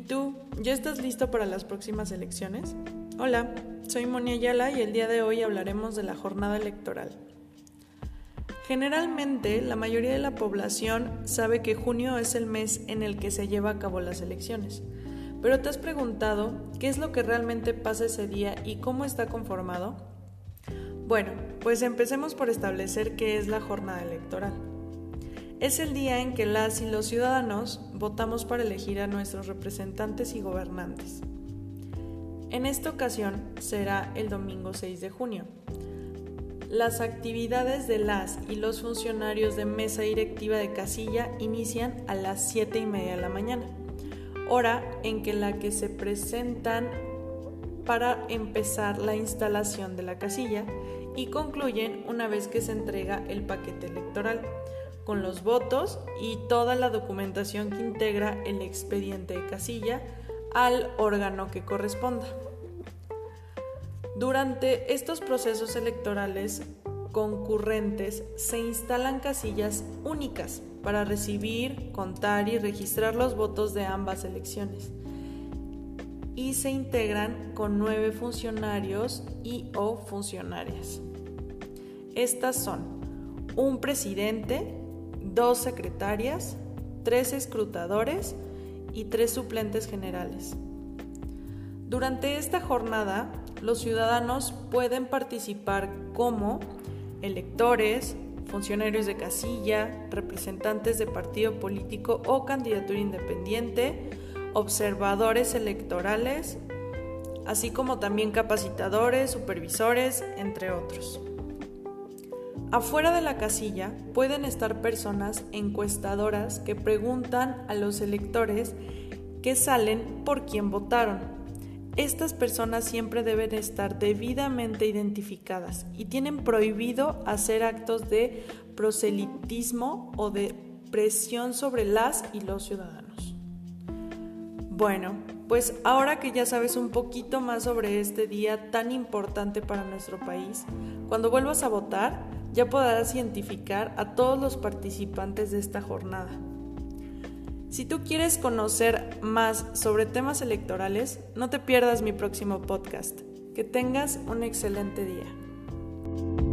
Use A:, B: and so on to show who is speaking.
A: tú, ya estás listo para las próximas elecciones? Hola, soy Monia Ayala y el día de hoy hablaremos de la jornada electoral. Generalmente, la mayoría de la población sabe que junio es el mes en el que se lleva a cabo las elecciones. Pero ¿te has preguntado qué es lo que realmente pasa ese día y cómo está conformado? Bueno, pues empecemos por establecer qué es la jornada electoral. Es el día en que las y los ciudadanos votamos para elegir a nuestros representantes y gobernantes. En esta ocasión será el domingo 6 de junio. Las actividades de las y los funcionarios de mesa directiva de casilla inician a las 7 y media de la mañana, hora en que la que se presentan para empezar la instalación de la casilla y concluyen una vez que se entrega el paquete electoral, con los votos y toda la documentación que integra el expediente de casilla al órgano que corresponda. Durante estos procesos electorales concurrentes se instalan casillas únicas para recibir, contar y registrar los votos de ambas elecciones y se integran con nueve funcionarios y o funcionarias. Estas son un presidente, dos secretarias, tres escrutadores y tres suplentes generales. Durante esta jornada, los ciudadanos pueden participar como electores, funcionarios de casilla, representantes de partido político o candidatura independiente, observadores electorales, así como también capacitadores, supervisores, entre otros. Afuera de la casilla pueden estar personas encuestadoras que preguntan a los electores que salen por quién votaron. Estas personas siempre deben estar debidamente identificadas y tienen prohibido hacer actos de proselitismo o de presión sobre las y los ciudadanos. Bueno, pues ahora que ya sabes un poquito más sobre este día tan importante para nuestro país, cuando vuelvas a votar ya podrás identificar a todos los participantes de esta jornada. Si tú quieres conocer más sobre temas electorales, no te pierdas mi próximo podcast. Que tengas un excelente día.